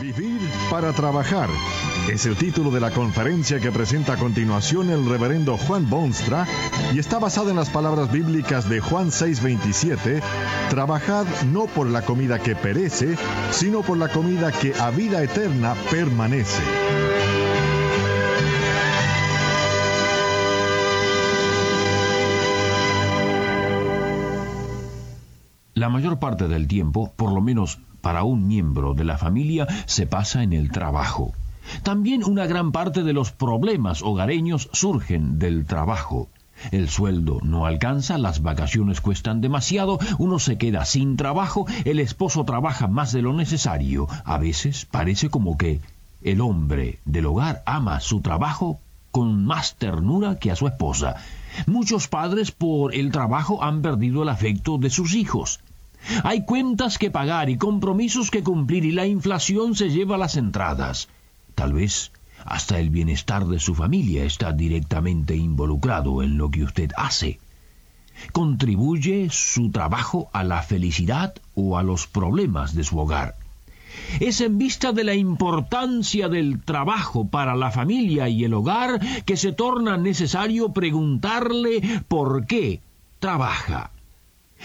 Vivir para trabajar es el título de la conferencia que presenta a continuación el reverendo Juan Bonstra y está basada en las palabras bíblicas de Juan 6:27, Trabajad no por la comida que perece, sino por la comida que a vida eterna permanece. La mayor parte del tiempo, por lo menos para un miembro de la familia, se pasa en el trabajo. También una gran parte de los problemas hogareños surgen del trabajo. El sueldo no alcanza, las vacaciones cuestan demasiado, uno se queda sin trabajo, el esposo trabaja más de lo necesario. A veces parece como que el hombre del hogar ama su trabajo con más ternura que a su esposa. Muchos padres por el trabajo han perdido el afecto de sus hijos. Hay cuentas que pagar y compromisos que cumplir y la inflación se lleva las entradas. Tal vez hasta el bienestar de su familia está directamente involucrado en lo que usted hace. ¿Contribuye su trabajo a la felicidad o a los problemas de su hogar? Es en vista de la importancia del trabajo para la familia y el hogar que se torna necesario preguntarle por qué trabaja.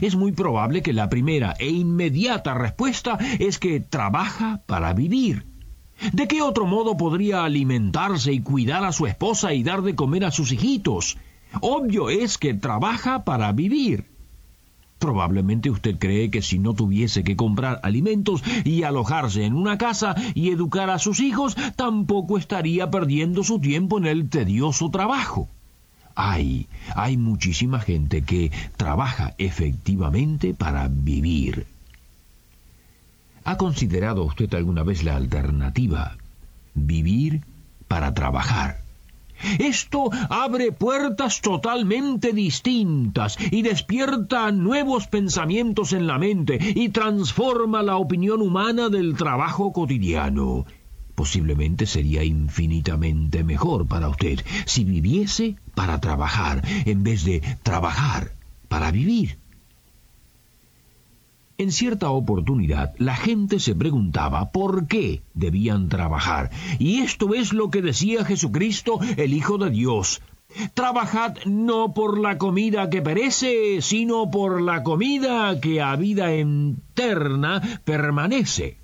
Es muy probable que la primera e inmediata respuesta es que trabaja para vivir. ¿De qué otro modo podría alimentarse y cuidar a su esposa y dar de comer a sus hijitos? Obvio es que trabaja para vivir. Probablemente usted cree que si no tuviese que comprar alimentos y alojarse en una casa y educar a sus hijos, tampoco estaría perdiendo su tiempo en el tedioso trabajo. Hay, hay muchísima gente que trabaja efectivamente para vivir. ¿Ha considerado usted alguna vez la alternativa? Vivir para trabajar. Esto abre puertas totalmente distintas y despierta nuevos pensamientos en la mente y transforma la opinión humana del trabajo cotidiano posiblemente sería infinitamente mejor para usted si viviese para trabajar en vez de trabajar para vivir. En cierta oportunidad la gente se preguntaba por qué debían trabajar, y esto es lo que decía Jesucristo, el Hijo de Dios. Trabajad no por la comida que perece, sino por la comida que a vida eterna permanece.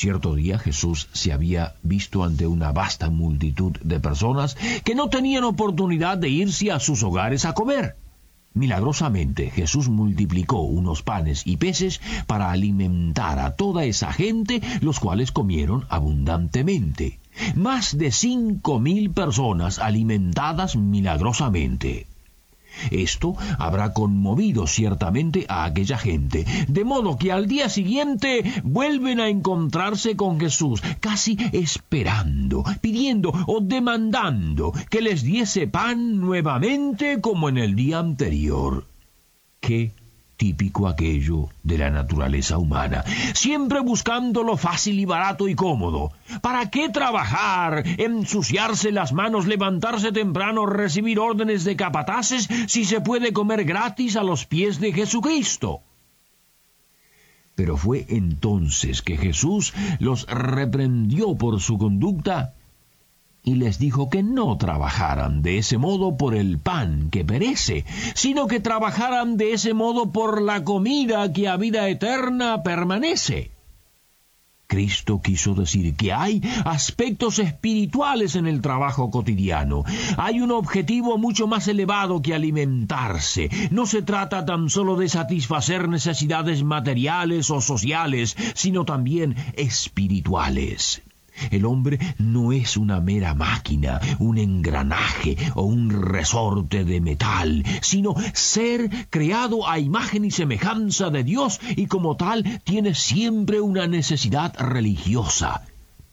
Cierto día Jesús se había visto ante una vasta multitud de personas que no tenían oportunidad de irse a sus hogares a comer. Milagrosamente Jesús multiplicó unos panes y peces para alimentar a toda esa gente, los cuales comieron abundantemente. Más de cinco mil personas alimentadas milagrosamente. Esto habrá conmovido ciertamente a aquella gente, de modo que al día siguiente vuelven a encontrarse con Jesús, casi esperando, pidiendo o demandando que les diese pan nuevamente como en el día anterior. ¿Qué típico aquello de la naturaleza humana, siempre buscando lo fácil y barato y cómodo. ¿Para qué trabajar, ensuciarse las manos, levantarse temprano, recibir órdenes de capataces si se puede comer gratis a los pies de Jesucristo? Pero fue entonces que Jesús los reprendió por su conducta y les dijo que no trabajaran de ese modo por el pan que perece, sino que trabajaran de ese modo por la comida que a vida eterna permanece. Cristo quiso decir que hay aspectos espirituales en el trabajo cotidiano. Hay un objetivo mucho más elevado que alimentarse. No se trata tan solo de satisfacer necesidades materiales o sociales, sino también espirituales. El hombre no es una mera máquina, un engranaje o un resorte de metal, sino ser creado a imagen y semejanza de Dios y como tal tiene siempre una necesidad religiosa.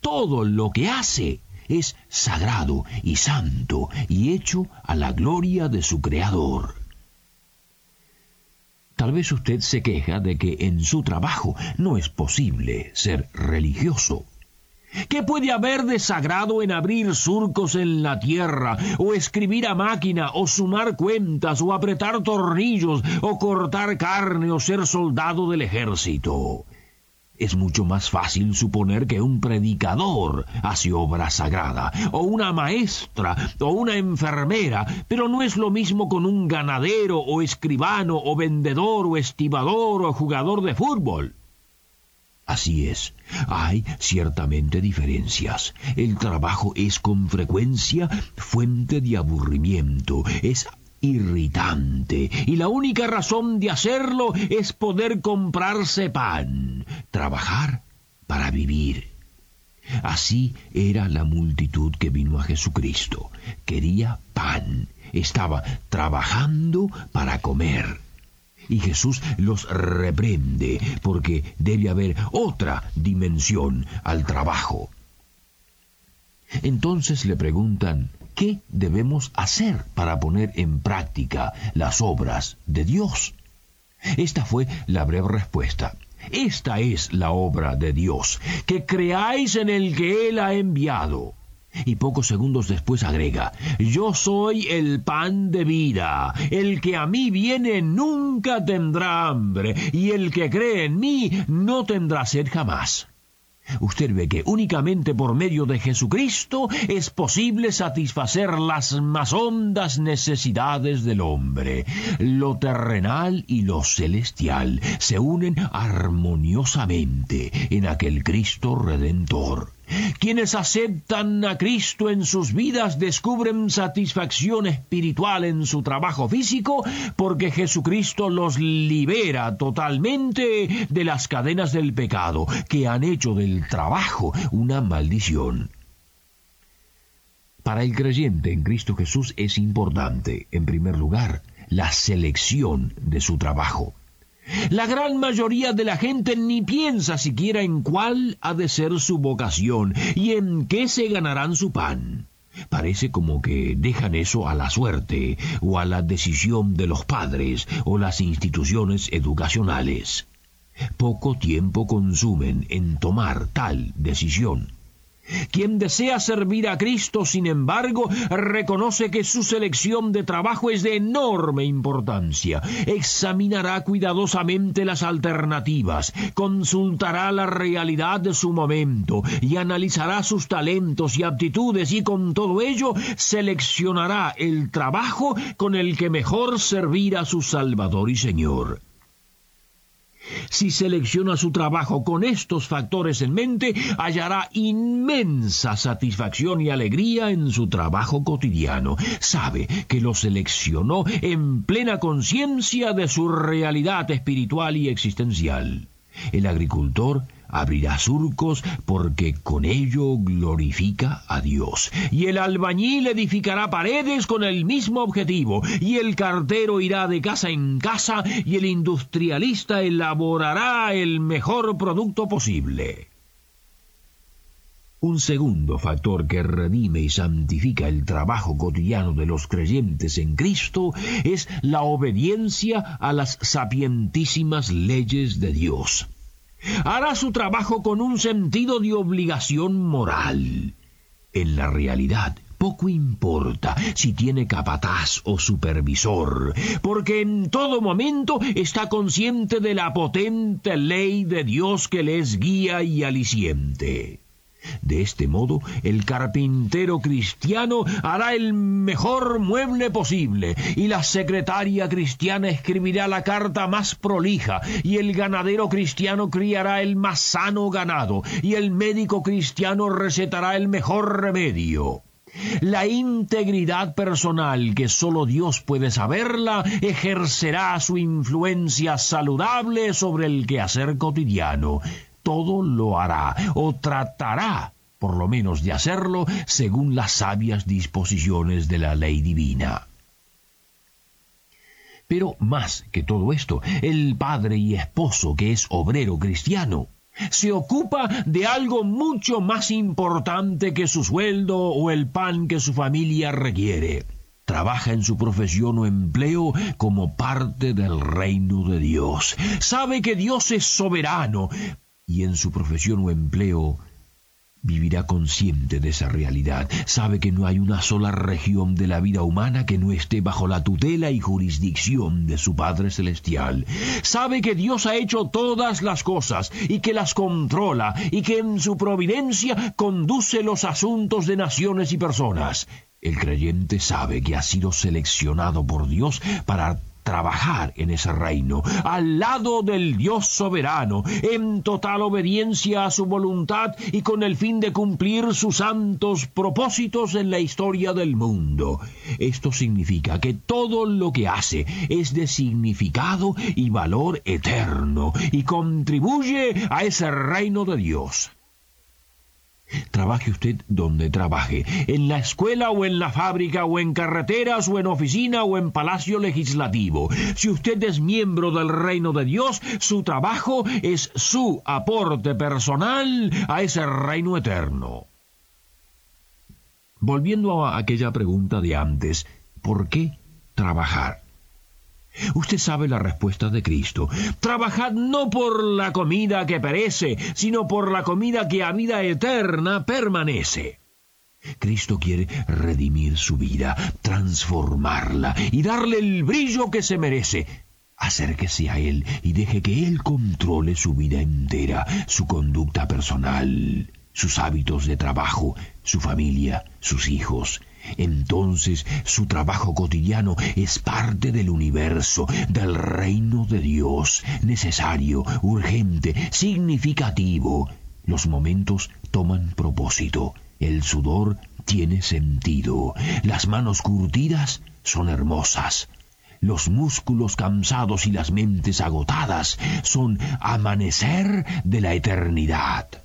todo lo que hace es sagrado y santo y hecho a la gloria de su Creador. Tal vez usted se queja de que en su trabajo no es posible ser religioso. ¿Qué puede haber de sagrado en abrir surcos en la tierra, o escribir a máquina, o sumar cuentas, o apretar tornillos, o cortar carne, o ser soldado del ejército? Es mucho más fácil suponer que un predicador hace obra sagrada, o una maestra, o una enfermera, pero no es lo mismo con un ganadero, o escribano, o vendedor, o estibador, o jugador de fútbol. Así es, hay ciertamente diferencias. El trabajo es con frecuencia fuente de aburrimiento, es irritante, y la única razón de hacerlo es poder comprarse pan, trabajar para vivir. Así era la multitud que vino a Jesucristo. Quería pan, estaba trabajando para comer. Y Jesús los reprende porque debe haber otra dimensión al trabajo. Entonces le preguntan, ¿qué debemos hacer para poner en práctica las obras de Dios? Esta fue la breve respuesta. Esta es la obra de Dios, que creáis en el que Él ha enviado y pocos segundos después agrega, Yo soy el pan de vida, el que a mí viene nunca tendrá hambre, y el que cree en mí no tendrá sed jamás. Usted ve que únicamente por medio de Jesucristo es posible satisfacer las más hondas necesidades del hombre. Lo terrenal y lo celestial se unen armoniosamente en aquel Cristo redentor. Quienes aceptan a Cristo en sus vidas descubren satisfacción espiritual en su trabajo físico porque Jesucristo los libera totalmente de las cadenas del pecado que han hecho del trabajo una maldición. Para el creyente en Cristo Jesús es importante, en primer lugar, la selección de su trabajo. La gran mayoría de la gente ni piensa siquiera en cuál ha de ser su vocación y en qué se ganarán su pan. Parece como que dejan eso a la suerte o a la decisión de los padres o las instituciones educacionales. Poco tiempo consumen en tomar tal decisión. Quien desea servir a Cristo, sin embargo, reconoce que su selección de trabajo es de enorme importancia. Examinará cuidadosamente las alternativas, consultará la realidad de su momento y analizará sus talentos y aptitudes y con todo ello seleccionará el trabajo con el que mejor servir a su Salvador y Señor. Si selecciona su trabajo con estos factores en mente, hallará inmensa satisfacción y alegría en su trabajo cotidiano. Sabe que lo seleccionó en plena conciencia de su realidad espiritual y existencial. El agricultor abrirá surcos porque con ello glorifica a Dios. Y el albañil edificará paredes con el mismo objetivo. Y el cartero irá de casa en casa y el industrialista elaborará el mejor producto posible. Un segundo factor que redime y santifica el trabajo cotidiano de los creyentes en Cristo es la obediencia a las sapientísimas leyes de Dios hará su trabajo con un sentido de obligación moral. En la realidad, poco importa si tiene capataz o supervisor, porque en todo momento está consciente de la potente ley de Dios que les guía y aliciente. De este modo, el carpintero cristiano hará el mejor mueble posible, y la secretaria cristiana escribirá la carta más prolija, y el ganadero cristiano criará el más sano ganado, y el médico cristiano recetará el mejor remedio. La integridad personal, que sólo Dios puede saberla, ejercerá su influencia saludable sobre el quehacer cotidiano todo lo hará o tratará por lo menos de hacerlo según las sabias disposiciones de la ley divina. Pero más que todo esto, el padre y esposo que es obrero cristiano, Se ocupa de algo mucho más importante que su sueldo o el pan que su familia requiere. Trabaja en su profesión o empleo como parte del reino de Dios. Sabe que Dios es soberano y en su profesión o empleo vivirá consciente de esa realidad. Sabe que no hay una sola región de la vida humana que no esté bajo la tutela y jurisdicción de su Padre Celestial. Sabe que Dios ha hecho todas las cosas y que las controla y que en su providencia conduce los asuntos de naciones y personas. El creyente sabe que ha sido seleccionado por Dios para trabajar en ese reino, al lado del Dios soberano, en total obediencia a su voluntad y con el fin de cumplir sus santos propósitos en la historia del mundo. Esto significa que todo lo que hace es de significado y valor eterno y contribuye a ese reino de Dios. Trabaje usted donde trabaje, en la escuela o en la fábrica o en carreteras o en oficina o en palacio legislativo. Si usted es miembro del reino de Dios, su trabajo es su aporte personal a ese reino eterno. Volviendo a aquella pregunta de antes, ¿por qué trabajar? Usted sabe la respuesta de Cristo. Trabajad no por la comida que perece, sino por la comida que a vida eterna permanece. Cristo quiere redimir su vida, transformarla y darle el brillo que se merece. Acérquese a Él y deje que Él controle su vida entera, su conducta personal, sus hábitos de trabajo, su familia, sus hijos entonces su trabajo cotidiano es parte del universo, del reino de Dios, necesario, urgente, significativo. Los momentos toman propósito, el sudor tiene sentido, las manos curtidas son hermosas, los músculos cansados y las mentes agotadas son amanecer de la eternidad.